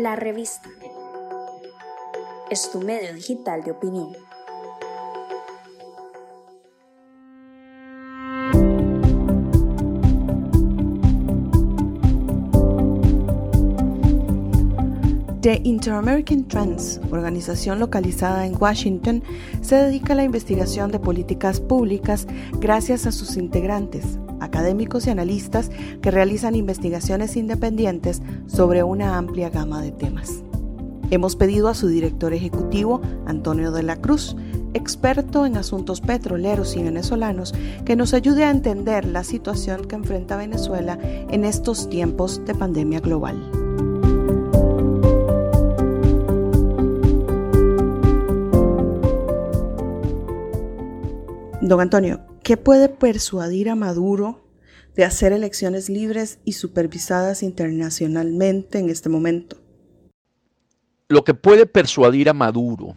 La revista es tu medio digital de opinión. The Inter-American Trends, organización localizada en Washington, se dedica a la investigación de políticas públicas gracias a sus integrantes, académicos y analistas que realizan investigaciones independientes sobre una amplia gama de temas. Hemos pedido a su director ejecutivo, Antonio de la Cruz, experto en asuntos petroleros y venezolanos, que nos ayude a entender la situación que enfrenta Venezuela en estos tiempos de pandemia global. Don Antonio, ¿qué puede persuadir a Maduro de hacer elecciones libres y supervisadas internacionalmente en este momento? Lo que puede persuadir a Maduro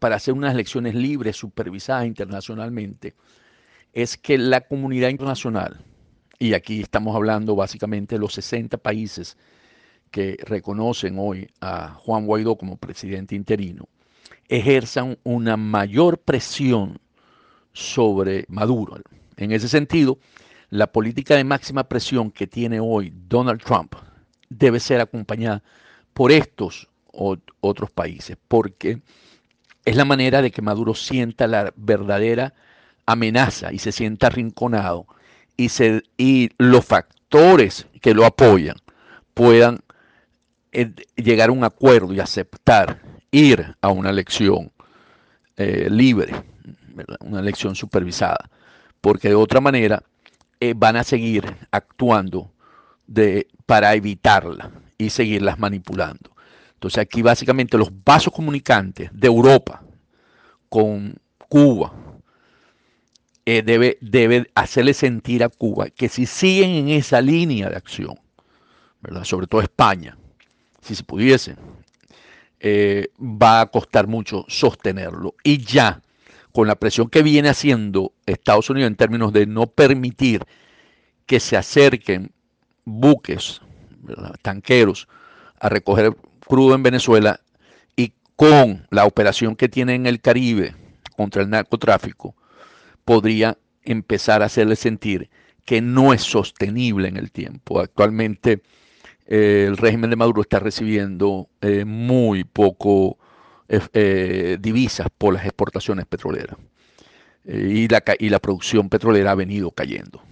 para hacer unas elecciones libres, supervisadas internacionalmente, es que la comunidad internacional, y aquí estamos hablando básicamente de los 60 países que reconocen hoy a Juan Guaidó como presidente interino, ejerzan una mayor presión sobre Maduro. En ese sentido, la política de máxima presión que tiene hoy Donald Trump debe ser acompañada por estos otros países, porque es la manera de que Maduro sienta la verdadera amenaza y se sienta arrinconado y, se, y los factores que lo apoyan puedan eh, llegar a un acuerdo y aceptar ir a una elección eh, libre una elección supervisada, porque de otra manera eh, van a seguir actuando de, para evitarla y seguirlas manipulando. Entonces aquí básicamente los vasos comunicantes de Europa con Cuba eh, debe, debe hacerle sentir a Cuba que si siguen en esa línea de acción, sobre todo España, si se pudiese, eh, va a costar mucho sostenerlo. Y ya con la presión que viene haciendo Estados Unidos en términos de no permitir que se acerquen buques, tanqueros, a recoger crudo en Venezuela y con la operación que tiene en el Caribe contra el narcotráfico, podría empezar a hacerle sentir que no es sostenible en el tiempo. Actualmente eh, el régimen de Maduro está recibiendo eh, muy poco eh, divisas por las exportaciones petroleras. Eh, y, la, y la producción petrolera ha venido cayendo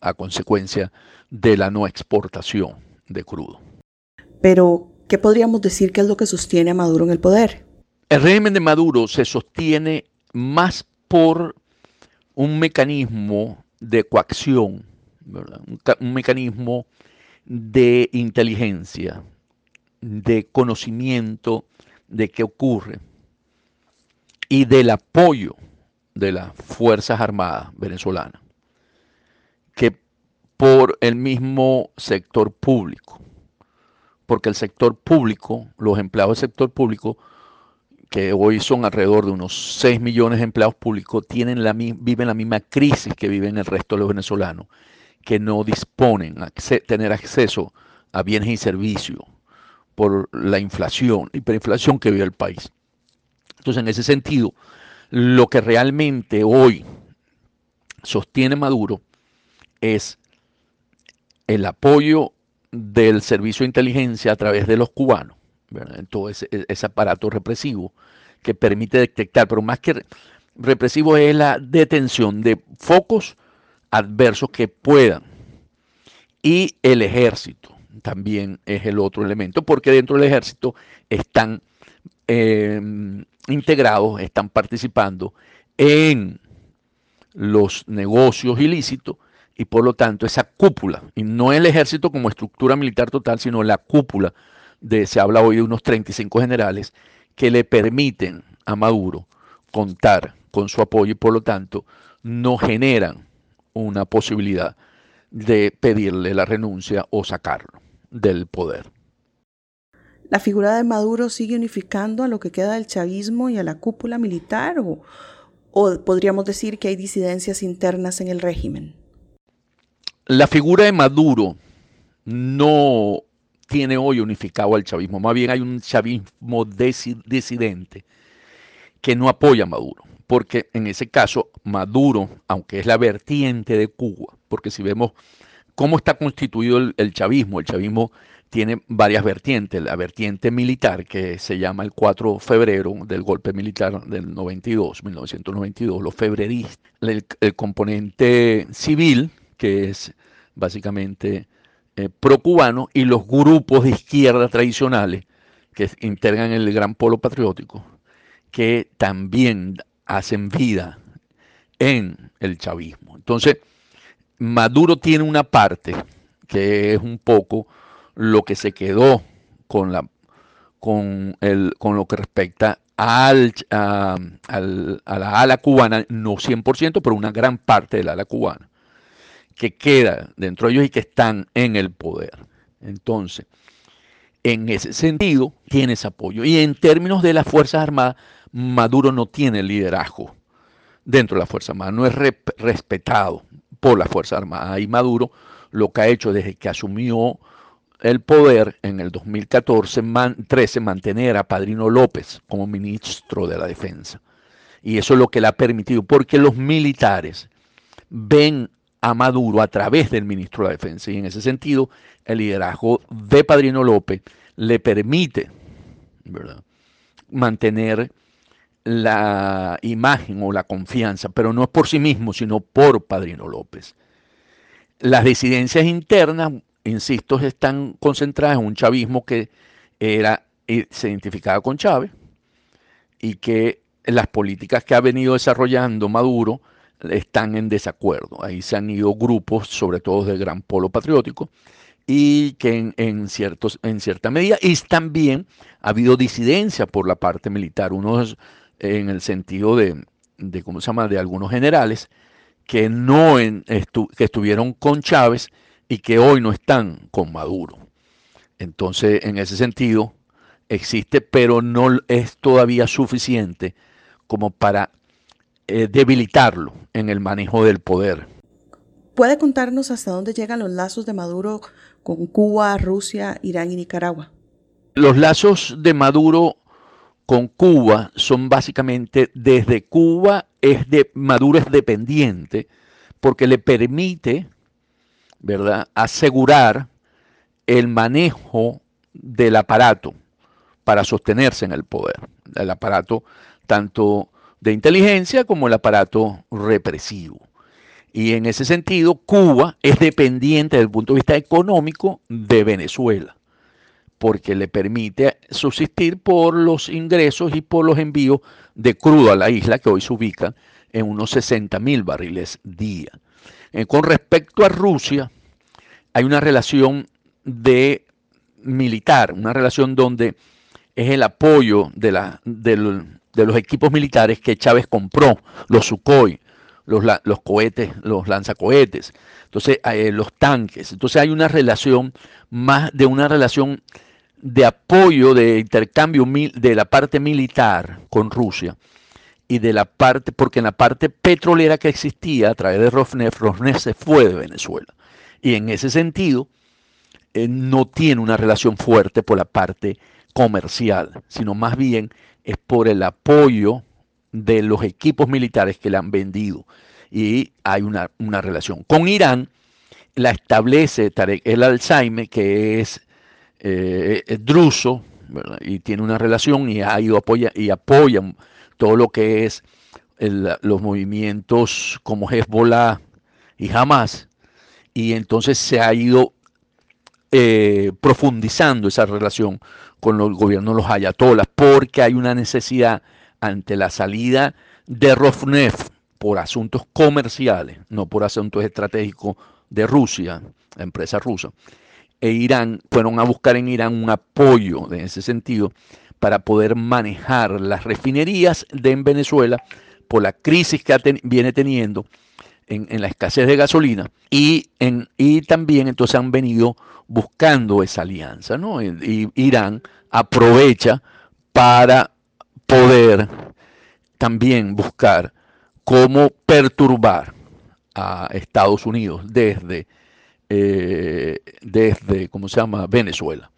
a consecuencia de la no exportación de crudo. Pero, ¿qué podríamos decir que es lo que sostiene a Maduro en el poder? El régimen de Maduro se sostiene más por un mecanismo de coacción, Un, un, mecanismo de inteligencia, de conocimiento de qué ocurre y del apoyo de las Fuerzas Armadas venezolanas, que por el mismo sector público, porque el sector público, los empleados del sector público, que hoy son alrededor de unos 6 millones de empleados públicos, tienen la, viven la misma crisis que viven el resto de los venezolanos, que no disponen tener acceso a bienes y servicios, por la inflación, hiperinflación que vive el país. Entonces, en ese sentido, lo que realmente hoy sostiene Maduro es el apoyo del servicio de inteligencia a través de los cubanos, en todo ese, aparato represivo que permite detectar, pero más que represivo es la detención de focos adversos que puedan. Y el ejército también es el otro elemento, porque dentro del ejército están em, integrados, están participando en los negocios ilícitos y por lo tanto esa cúpula, y no el ejército como estructura militar total, sino la cúpula de, se habla hoy de unos 35 generales que le permiten a Maduro contar con su apoyo y por lo tanto no generan una posibilidad de pedirle la renuncia o sacarlo del poder. ¿La figura de Maduro sigue unificando a lo que queda del chavismo y a la cúpula militar o, podríamos decir que hay disidencias internas en el régimen? La figura de Maduro no tiene hoy unificado al chavismo. Más bien hay un chavismo disidente que no apoya a Maduro. Porque en ese caso, Maduro, aunque es la vertiente de Cuba, porque si vemos cómo está constituido el, chavismo, el chavismo tiene varias vertientes. La vertiente militar, que se llama el 4 de febrero del golpe militar del 92, 1992, los febreristas. El, componente civil, que es básicamente eh, pro-cubano, y los grupos de izquierda tradicionales que integran el gran polo patriótico, que también hacen vida en el chavismo. Entonces, Maduro tiene una parte que es un poco lo que se quedó con, la, con, el, con lo que respecta al, a, la ala cubana, no 100%, pero una gran parte de la ala cubana, que queda dentro de ellos y que están en el poder. Entonces, en ese sentido, tiene ese apoyo. Y en términos de las Fuerzas Armadas, Maduro no tiene liderazgo dentro de las Fuerzas Armadas, no es respetado por las Fuerzas Armadas. Y Maduro lo que ha hecho desde que asumió el poder en el 2014, 13, mantener a Padrino López como ministro de la Defensa. Y eso es lo que le ha permitido, porque los militares ven a Maduro a través del ministro de la Defensa. Y en ese sentido, el liderazgo de Padrino López le permite mantener la imagen o la confianza, pero no es por sí mismo, sino por Padrino López. Las disidencias internas, insisto, están concentradas en un chavismo que era, eh, se identificaba con Chávez y que las políticas que ha venido desarrollando Maduro están en desacuerdo. Ahí se han ido grupos, sobre todo del gran polo patriótico, y que en, ciertos, en cierta medida, y también ha habido disidencia por la parte militar. Unos en el sentido de, ¿cómo se llama?, de algunos generales que no que estuvieron con Chávez y que hoy no están con Maduro. Entonces, en ese sentido, existe, pero no es todavía suficiente como para eh, debilitarlo en el manejo del poder. ¿Puede contarnos hasta dónde llegan los lazos de Maduro con Cuba, Rusia, Irán y Nicaragua? Los lazos de Maduro con Cuba son básicamente desde Cuba es de Maduro es dependiente porque le permite, ¿verdad?, asegurar el manejo del aparato para sostenerse en el poder, el aparato tanto de inteligencia como el aparato represivo. Y en ese sentido, Cuba es dependiente desde el punto de vista económico de Venezuela porque le permite subsistir por los ingresos y por los envíos de crudo a la isla, que hoy se ubica en unos 60 mil barriles día. Eh, con respecto a Rusia, hay una relación de militar, una relación donde es el apoyo de, la, de, los equipos militares que Chávez compró, los Sukhoi, los, los cohetes, los lanzacohetes, entonces eh, los tanques. Entonces hay una relación más de una relación de apoyo, de intercambio de la parte militar con Rusia y de la parte, porque en la parte petrolera que existía a través de Rosneft, Rosneft se fue de Venezuela. Y en ese sentido, eh, no tiene una relación fuerte por la parte comercial, sino más bien es por el apoyo de los equipos militares que le han vendido. Y hay una, una relación. Con Irán la establece Tarek el Alzheimer, que es eh, es druso y tiene una relación y ha ido apoya, y apoya todo lo que es los movimientos como Hezbollah y Hamas. Y entonces se ha ido eh, profundizando esa relación con los gobiernos de los ayatolas porque hay una necesidad ante la salida de Rosneft por asuntos comerciales, no por asuntos estratégicos de Rusia, la empresa rusa, e Irán fueron a buscar en Irán un apoyo en ese sentido para poder manejar las refinerías de en Venezuela por la crisis que viene teniendo en, la escasez de gasolina y, en, y también entonces han venido buscando esa alianza, ¿no? Y Irán aprovecha para poder también buscar cómo perturbar a Estados Unidos desde eh, desde, ¿cómo se llama?, Venezuela.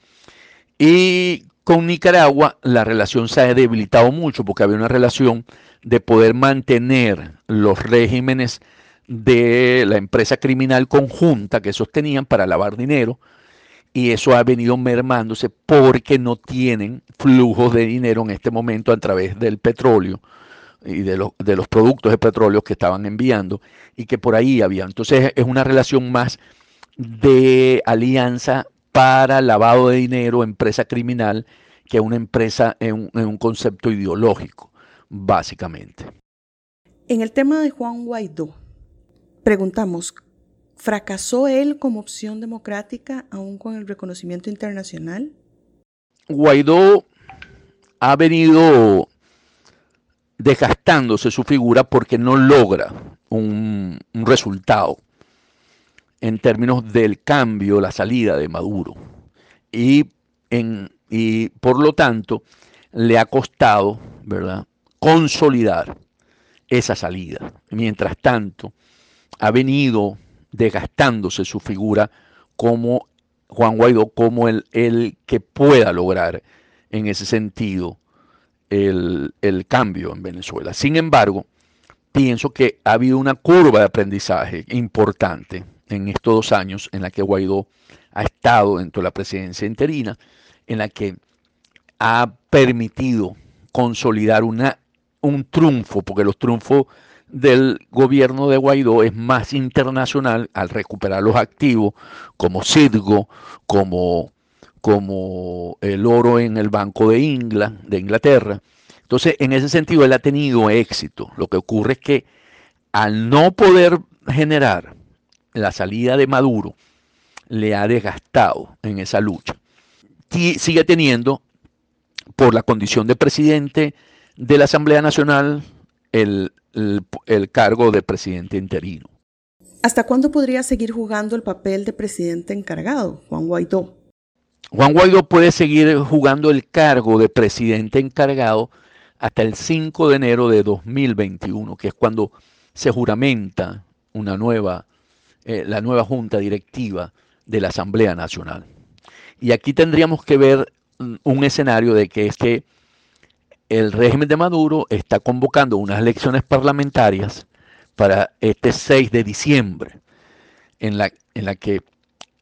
Y con Nicaragua la relación se ha debilitado mucho porque había una relación de poder mantener los regímenes de la empresa criminal conjunta que sostenían para lavar dinero y eso ha venido mermándose porque no tienen flujos de dinero en este momento a través del petróleo y de, de los productos de petróleo que estaban enviando y que por ahí había. Entonces es una relación más de alianza para lavado de dinero, empresa criminal, que una empresa en un, concepto ideológico, básicamente. En el tema de Juan Guaidó, preguntamos, ¿fracasó él como opción democrática aún con el reconocimiento internacional? Guaidó ha venido desgastándose su figura porque no logra un, resultado en términos del cambio, la salida de Maduro. Y, en, y por lo tanto le ha costado consolidar esa salida. Mientras tanto, ha venido desgastándose su figura como Juan Guaidó, como el que pueda lograr en ese sentido el, cambio en Venezuela. Sin embargo, pienso que ha habido una curva de aprendizaje importante en estos dos años en la que Guaidó ha estado dentro de la presidencia interina, en la que ha permitido consolidar una, un triunfo, porque los triunfos del gobierno de Guaidó es más internacional al recuperar los activos como Citgo, como como el oro en el Banco de, de Inglaterra. Entonces, en ese sentido, él ha tenido éxito. Lo que ocurre es que al no poder generar la salida de Maduro, le ha desgastado en esa lucha. Y sigue teniendo, por la condición de presidente de la Asamblea Nacional, el, el cargo de presidente interino. ¿Hasta cuándo podría seguir jugando el papel de presidente encargado, Juan Guaidó? Juan Guaidó puede seguir jugando el cargo de presidente encargado hasta el 5 de enero de 2021, que es cuando se juramenta una nueva, eh, la nueva junta directiva de la Asamblea Nacional. Y aquí tendríamos que ver mm, un escenario de que es que el régimen de Maduro está convocando unas elecciones parlamentarias para este 6 de diciembre, en la, en la que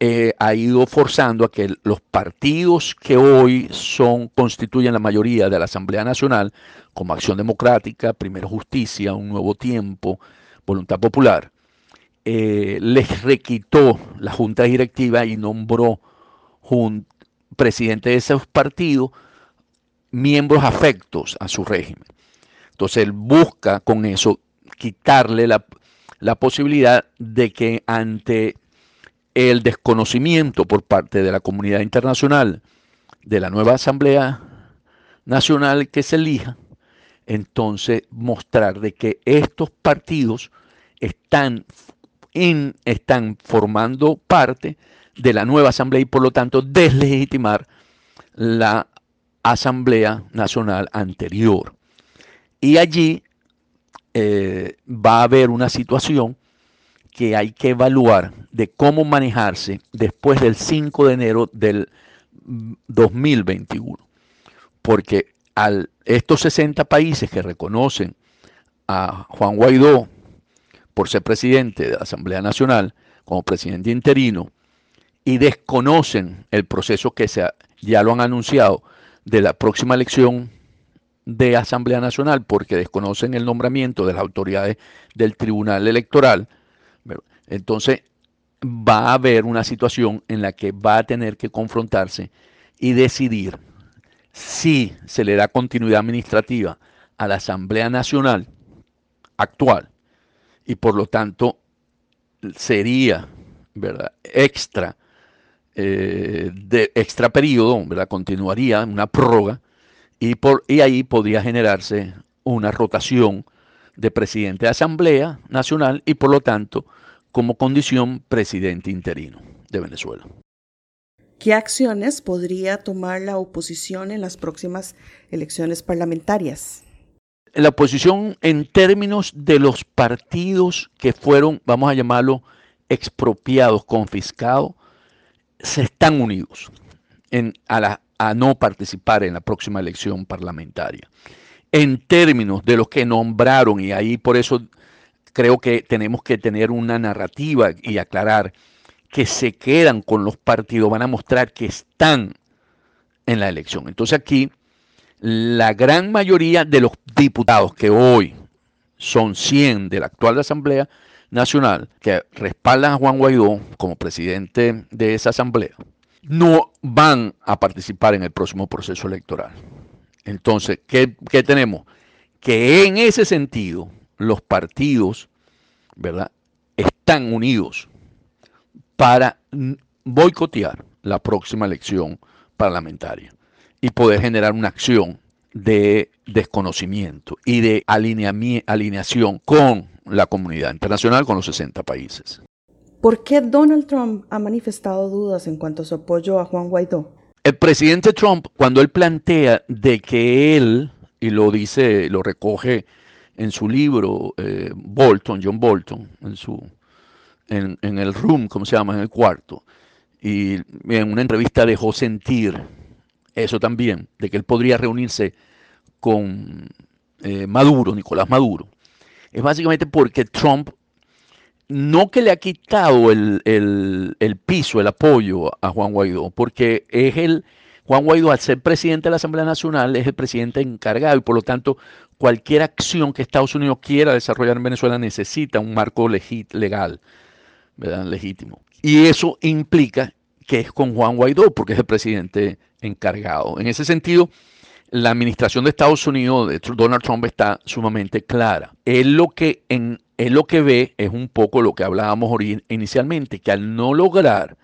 eh, ha ido forzando a que los partidos que hoy son, constituyen la mayoría de la Asamblea Nacional, como Acción Democrática, Primero Justicia, Un Nuevo Tiempo, Voluntad Popular, eh, les requitó la Junta Directiva y nombró presidente de esos partidos miembros afectos a su régimen. Entonces él busca con eso quitarle la, la posibilidad de que ante el desconocimiento por parte de la comunidad internacional de la nueva Asamblea Nacional que se elija, entonces mostrar de que estos partidos están, están formando parte de la nueva Asamblea y por lo tanto deslegitimar la Asamblea Nacional anterior. Y allí eh, va a haber una situación que hay que evaluar de cómo manejarse después del 5 de enero del 2021. Porque al, estos 60 países que reconocen a Juan Guaidó por ser presidente de la Asamblea Nacional como presidente interino y desconocen el proceso que se ya lo han anunciado de la próxima elección de Asamblea Nacional porque desconocen el nombramiento de las autoridades del Tribunal Electoral, entonces va a haber una situación en la que va a tener que confrontarse y decidir si se le da continuidad administrativa a la Asamblea Nacional actual y por lo tanto sería ¿verdad? extra eh, de extra periodo, ¿verdad? continuaría una prórroga y, por, y ahí podría generarse una rotación de presidente de Asamblea Nacional y por lo tanto como condición presidente interino de Venezuela. ¿Qué acciones podría tomar la oposición en las próximas elecciones parlamentarias? La oposición en términos de los partidos que fueron, vamos a llamarlo, expropiados, confiscados, se están unidos a, a no participar en la próxima elección parlamentaria. En términos de los que nombraron, y ahí por eso creo que tenemos que tener una narrativa y aclarar que se quedan con los partidos, van a mostrar que están en la elección. Entonces aquí la gran mayoría de los diputados que hoy son 100 de la actual Asamblea Nacional, que respaldan a Juan Guaidó como presidente de esa Asamblea, no van a participar en el próximo proceso electoral. Entonces, ¿qué, qué tenemos? Que en ese sentido, los partidos, ¿verdad? Están unidos para boicotear la próxima elección parlamentaria y poder generar una acción de desconocimiento y de alineación con la comunidad internacional, con los 60 países. ¿Por qué Donald Trump ha manifestado dudas en cuanto a su apoyo a Juan Guaidó? El presidente Trump, cuando él plantea de que él, y lo dice, lo recoge en su libro eh, Bolton, John Bolton, en, su, en, en el room, como se llama, en el cuarto, y en una entrevista dejó sentir eso también, de que él podría reunirse con eh, Maduro, Nicolás Maduro, es básicamente porque Trump no que le ha quitado el, el, piso, el apoyo a Juan Guaidó, porque es el, Juan Guaidó al ser presidente de la Asamblea Nacional es el presidente encargado y por lo tanto cualquier acción que Estados Unidos quiera desarrollar en Venezuela necesita un marco legal, ¿verdad? legítimo. Y eso implica que es con Juan Guaidó, porque es el presidente encargado. En ese sentido, la administración de Estados Unidos, de Donald Trump, está sumamente clara. Él lo que, en, lo que ve es un poco lo que hablábamos inicialmente, que al no lograr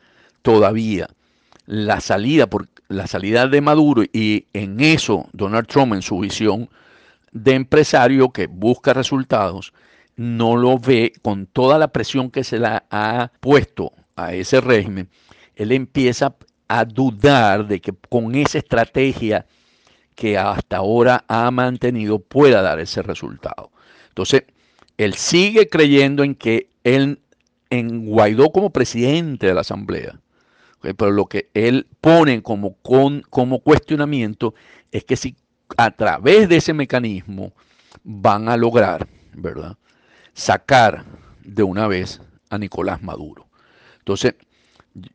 todavía la salida, por, la salida de Maduro y en eso Donald Trump en su visión de empresario que busca resultados, no lo ve con toda la presión que se le ha puesto a ese régimen, él empieza a dudar de que con esa estrategia que hasta ahora ha mantenido pueda dar ese resultado. Entonces, él sigue creyendo en que él, en Guaidó como presidente de la Asamblea, pero lo que él pone como, como cuestionamiento es que si a través de ese mecanismo van a lograr, ¿verdad?, sacar de una vez a Nicolás Maduro. Entonces,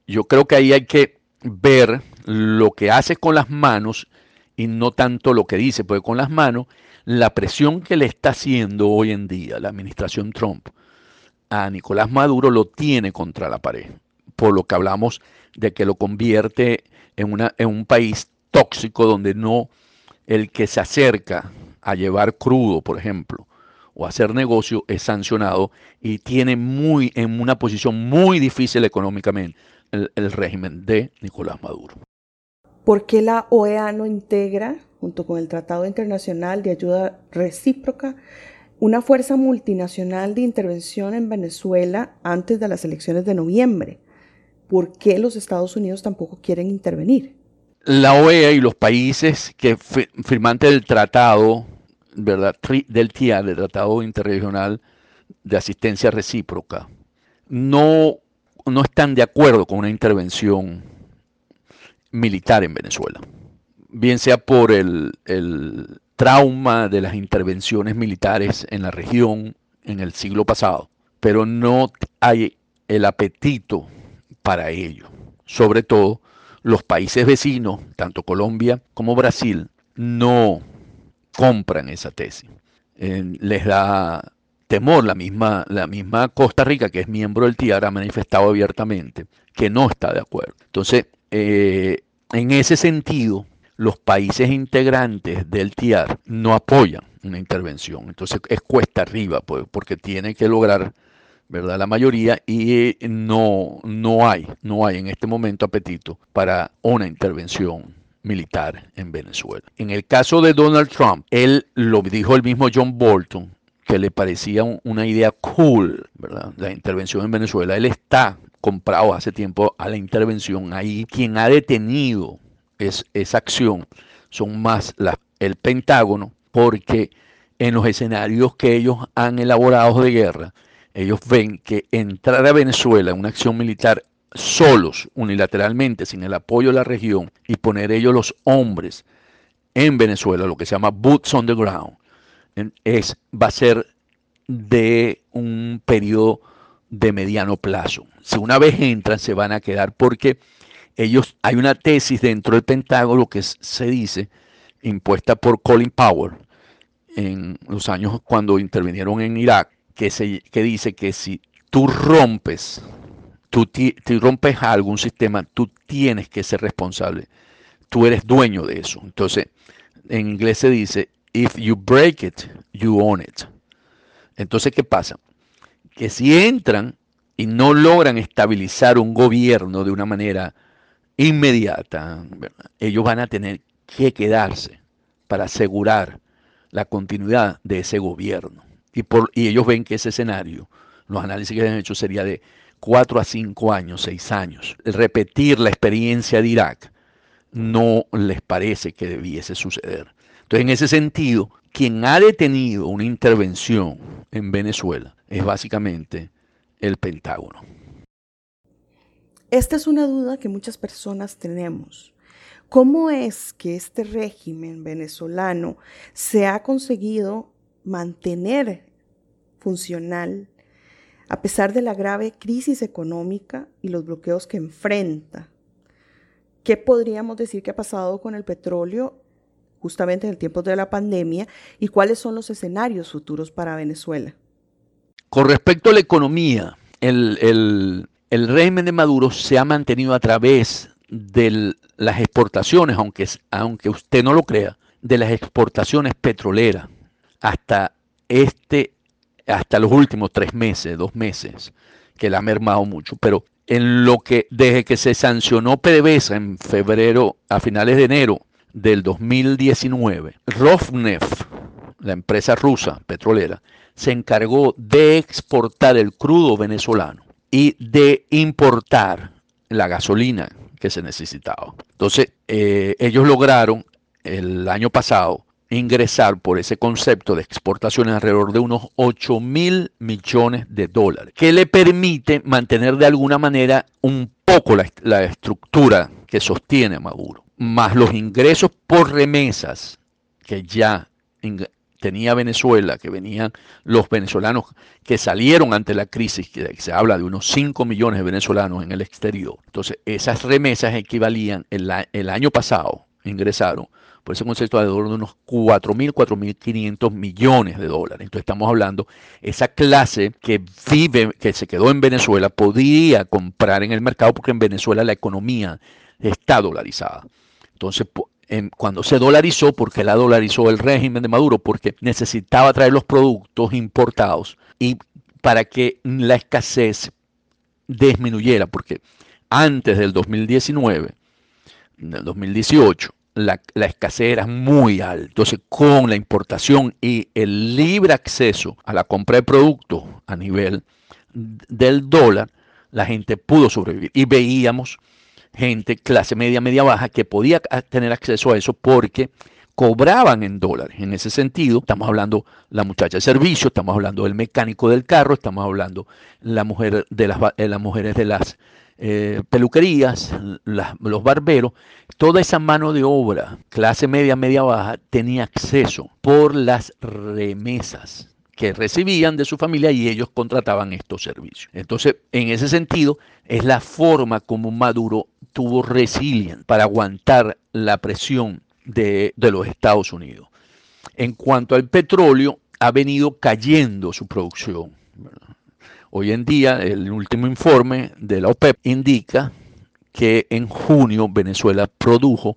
yo creo que ahí hay que ver lo que hace con las manos y no tanto lo que dice, porque con las manos, la presión que le está haciendo hoy en día la administración Trump a Nicolás Maduro lo tiene contra la pared, por lo que hablamos de que lo convierte en, una, en un país tóxico donde no el que se acerca a llevar crudo, por ejemplo, o hacer negocio es sancionado y tiene muy en una posición muy difícil económicamente el régimen de Nicolás Maduro. ¿Por qué la OEA no integra, junto con el Tratado Internacional de Ayuda Recíproca, una fuerza multinacional de intervención en Venezuela antes de las elecciones de noviembre? ¿Por qué los Estados Unidos tampoco quieren intervenir? La OEA y los países que firmantes del tratado, ¿verdad? del TIA, del Tratado Interregional de Asistencia Recíproca, no, no están de acuerdo con una intervención militar en Venezuela, bien sea por el, trauma de las intervenciones militares en la región en el siglo pasado, pero no hay el apetito para ello. Sobre todo los países vecinos, tanto Colombia como Brasil, no compran esa tesis. les da temor, la misma, la misma Costa Rica, que es miembro del TIAR, ha manifestado abiertamente que no está de acuerdo. Entonces, eh, en ese sentido, los países integrantes del TIAR no apoyan una intervención. Entonces es cuesta arriba, pues, porque tiene que lograr ¿verdad? la mayoría y no, no hay, no hay en este momento apetito para una intervención militar en Venezuela. En el caso de Donald Trump, él lo dijo el mismo John Bolton, que le parecía una idea cool, ¿verdad? La intervención en Venezuela. Él está comprado hace tiempo a la intervención ahí. Quien ha detenido es, esa acción son más el Pentágono, porque en los escenarios que ellos han elaborado de guerra, ellos ven que entrar a Venezuela en una acción militar solos, unilateralmente, sin el apoyo de la región, y poner ellos los hombres en Venezuela, lo que se llama boots on the ground, es, va a ser de un periodo de mediano plazo. Si una vez entran, se van a quedar porque ellos, hay una tesis dentro del Pentágono que se dice, impuesta por Colin Powell en los años cuando intervinieron en Irak, que, se, que dice que si tú rompes, tú, rompes algún sistema, tú tienes que ser responsable. Tú eres dueño de eso. Entonces, en inglés se dice, if you break it, you own it. Entonces, ¿qué pasa? Que si entran y no logran estabilizar un gobierno de una manera inmediata, ellos van a tener que quedarse para asegurar la continuidad de ese gobierno. Y ellos ven que ese escenario, los análisis que han hecho sería de cuatro a cinco años, seis años. Repetir la experiencia de Irak no les parece que debiese suceder. Entonces, en ese sentido, quien ha detenido una intervención en Venezuela es básicamente el Pentágono. Esta es una duda que muchas personas tenemos. ¿Cómo es que este régimen venezolano se ha conseguido mantener funcional a pesar de la grave crisis económica y los bloqueos que enfrenta? ¿Qué podríamos decir que ha pasado con el petróleo justamente en el tiempo de la pandemia y cuáles son los escenarios futuros para Venezuela? Con respecto a la economía, el, régimen de Maduro se ha mantenido a través de las exportaciones, aunque, aunque usted no lo crea, de las exportaciones petroleras hasta este, hasta los últimos tres meses, dos meses, que la ha mermado mucho. Pero en lo que, desde que se sancionó PDVSA en febrero, a finales de enero del 2019, Rosneft, la empresa rusa petrolera, se encargó de exportar el crudo venezolano y de importar la gasolina que se necesitaba. Entonces, eh, ellos lograron el año pasado ingresar por ese concepto de exportaciones alrededor de unos 8 mil millones de dólares, que le permite mantener de alguna manera un poco la, estructura que sostiene Maduro, más los ingresos por remesas que ya tenía Venezuela, que venían los venezolanos que salieron ante la crisis, que se habla de unos 5 millones de venezolanos en el exterior. Entonces, esas remesas equivalían, el año pasado ingresaron por ese concepto alrededor de unos 4.000, 4.500 millones de dólares. Entonces estamos hablando, esa clase que vive, que se quedó en Venezuela, podría comprar en el mercado porque en Venezuela la economía está dolarizada. Entonces, cuando se dolarizó, porque la dolarizó el régimen de Maduro, porque necesitaba traer los productos importados y para que la escasez disminuyera, porque antes del 2019, del 2018, la, la, escasez era muy alta. Entonces, con la importación y el libre acceso a la compra de productos a nivel del dólar, la gente pudo sobrevivir. Y veíamos gente, clase media, media baja, que podía tener acceso a eso porque cobraban en dólares. En ese sentido, estamos hablando la muchacha de servicio, estamos hablando del mecánico del carro, estamos hablando la mujer de las, eh, las mujeres de las eh, peluquerías, los barberos, toda esa mano de obra, clase media, media baja, tenía acceso por las remesas que recibían de su familia y ellos contrataban estos servicios. Entonces, en ese sentido, es la forma como Maduro tuvo resiliencia para aguantar la presión de, de los Estados Unidos. En cuanto al petróleo, ha venido cayendo su producción. Hoy en día, el último informe de la OPEP indica que en junio Venezuela produjo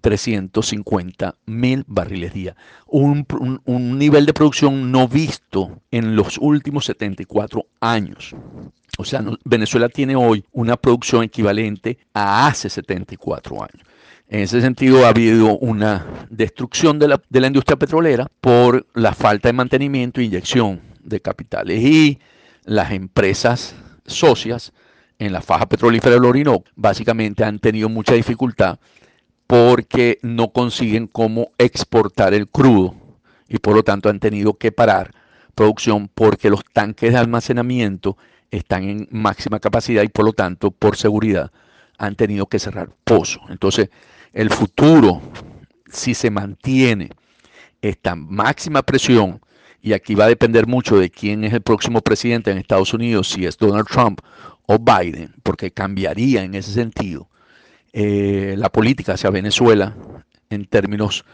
350 mil barriles día. Un, nivel de producción no visto en los últimos 74 años. O sea, Venezuela tiene hoy una producción equivalente a hace 74 años. En ese sentido, ha habido una destrucción de la, de la industria petrolera por la falta de mantenimiento e inyección de capitales. Y las empresas socias en la faja petrolífera del Orinoco básicamente han tenido mucha dificultad porque no consiguen cómo exportar el crudo y por lo tanto han tenido que parar producción porque los tanques de almacenamiento están en máxima capacidad y por lo tanto, por seguridad, han tenido que cerrar pozos. Entonces, el futuro, si se mantiene esta máxima presión, y aquí va a depender mucho de quién es el próximo presidente en Estados Unidos, si es Donald Trump o Biden, porque cambiaría en ese sentido eh, la política hacia Venezuela en términos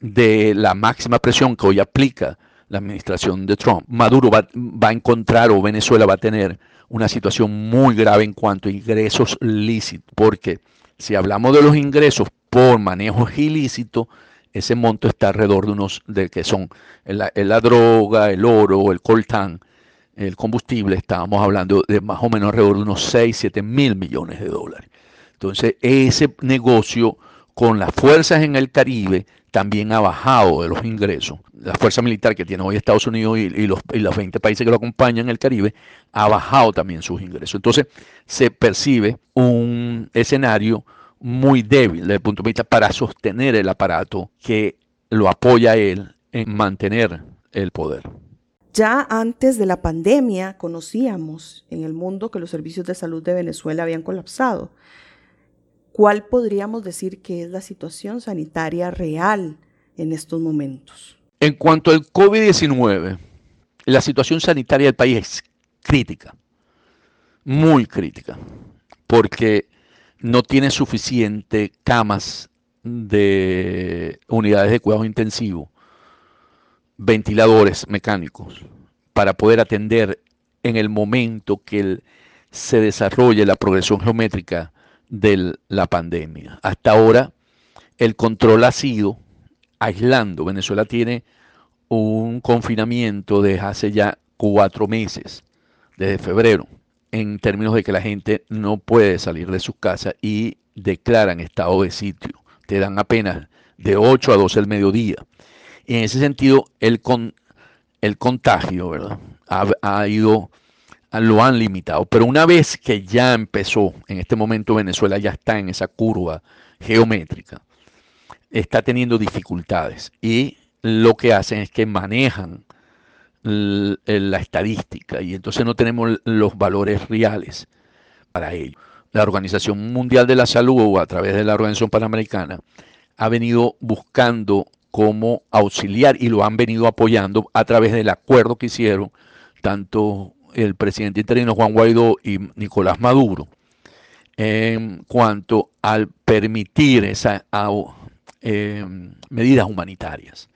de la máxima presión que hoy aplica la administración de Trump. Maduro va, va, a encontrar o Venezuela va a tener una situación muy grave en cuanto a ingresos lícitos, porque si hablamos de los ingresos por manejo ilícito, ese monto está alrededor de unos, de que son la, la droga, el oro, el coltán, el combustible, estábamos hablando de más o menos alrededor de unos 6, 7 mil millones de dólares. Entonces, ese negocio con las fuerzas en el Caribe también ha bajado de los ingresos. La fuerza militar que tiene hoy Estados Unidos y, los, y, los, 20 países que lo acompañan en el Caribe ha bajado también sus ingresos. Entonces se percibe un escenario muy débil desde el punto de vista para sostener el aparato que lo apoya a él en mantener el poder. Ya antes de la pandemia conocíamos en el mundo que los servicios de salud de Venezuela habían colapsado. ¿Cuál podríamos decir que es la situación sanitaria real en estos momentos? En cuanto al COVID-19, la situación sanitaria del país es crítica, muy crítica, porque no tiene suficiente camas de unidades de cuidado intensivo, ventiladores mecánicos, para poder atender en el momento que se desarrolle la progresión geométrica de la pandemia. Hasta ahora el control ha sido aislando. Venezuela tiene un confinamiento desde hace ya cuatro meses, desde febrero, en términos de que la gente no puede salir de sus casas y declaran estado de sitio. Te dan apenas de 8 a 12 del mediodía. Y en ese sentido, el, con, el contagio ¿verdad? Ha, ha ido lo han limitado. Pero una vez que ya empezó, en este momento Venezuela ya está en esa curva geométrica, está teniendo dificultades y lo que hacen es que manejan la estadística y entonces no tenemos los valores reales para ello. La Organización Mundial de la Salud a través de la Organización Panamericana ha venido buscando cómo auxiliar y lo han venido apoyando a través del acuerdo que hicieron tanto el presidente interino Juan Guaidó y Nicolás Maduro en cuanto al permitir esas eh, medidas humanitarias.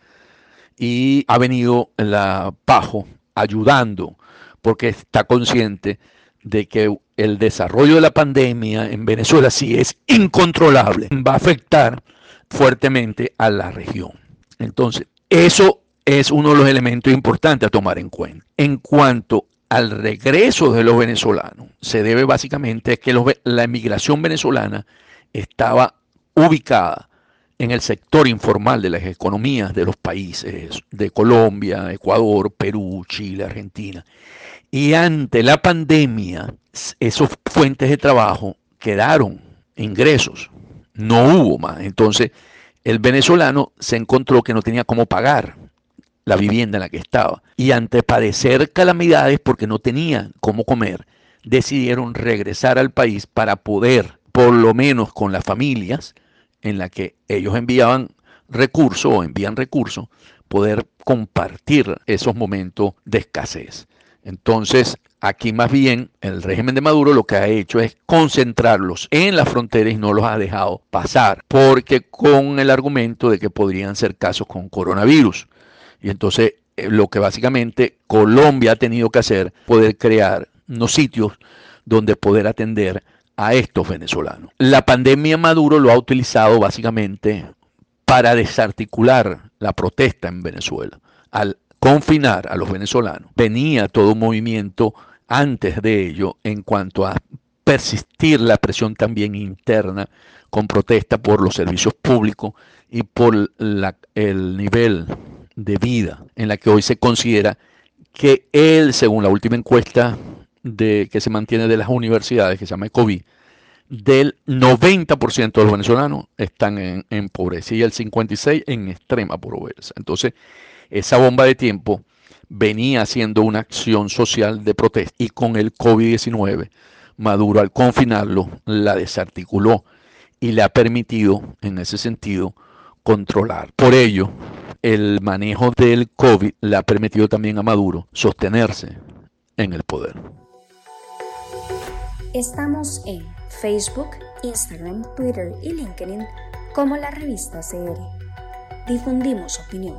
Y ha venido la PAJO ayudando porque está consciente de que el desarrollo de la pandemia en Venezuela, si es incontrolable, va a afectar fuertemente a la región. Entonces, eso es uno de los elementos importantes a tomar en cuenta. En cuanto al regreso de los venezolanos se debe básicamente a que la emigración venezolana estaba ubicada en el sector informal de las economías de los países de Colombia, Ecuador, Perú, Chile, Argentina. Y ante la pandemia, esos fuentes de trabajo quedaron ingresos, no hubo más. Entonces, el venezolano se encontró que no tenía cómo pagar la vivienda en la que estaba. Y ante padecer calamidades porque no tenían cómo comer, decidieron regresar al país para poder, por lo menos con las familias en las que ellos enviaban recursos o envían recursos, poder compartir esos momentos de escasez. Entonces, aquí más bien el régimen de Maduro lo que ha hecho es concentrarlos en las fronteras y no los ha dejado pasar, porque con el argumento de que podrían ser casos con coronavirus. Y entonces eh, lo que básicamente Colombia ha tenido que hacer, poder crear unos sitios donde poder atender a estos venezolanos. La pandemia Maduro lo ha utilizado básicamente para desarticular la protesta en Venezuela. Al confinar a los venezolanos, venía todo un movimiento antes de ello en cuanto a persistir la presión también interna con protesta por los servicios públicos y por el nivel de vida en la que hoy se considera que él, según la última encuesta de, que se mantiene de las universidades, que se llama COVID, del 90% de los venezolanos están en, en, pobreza y el 56% en extrema pobreza. Entonces, esa bomba de tiempo venía haciendo una acción social de protesta y con el COVID-19, Maduro al confinarlo la desarticuló y le ha permitido, en ese sentido, controlar. Por ello, el manejo del COVID le ha permitido también a Maduro sostenerse en el poder. Estamos en Facebook, Instagram, Twitter y LinkedIn como la revista CR. Difundimos opinión.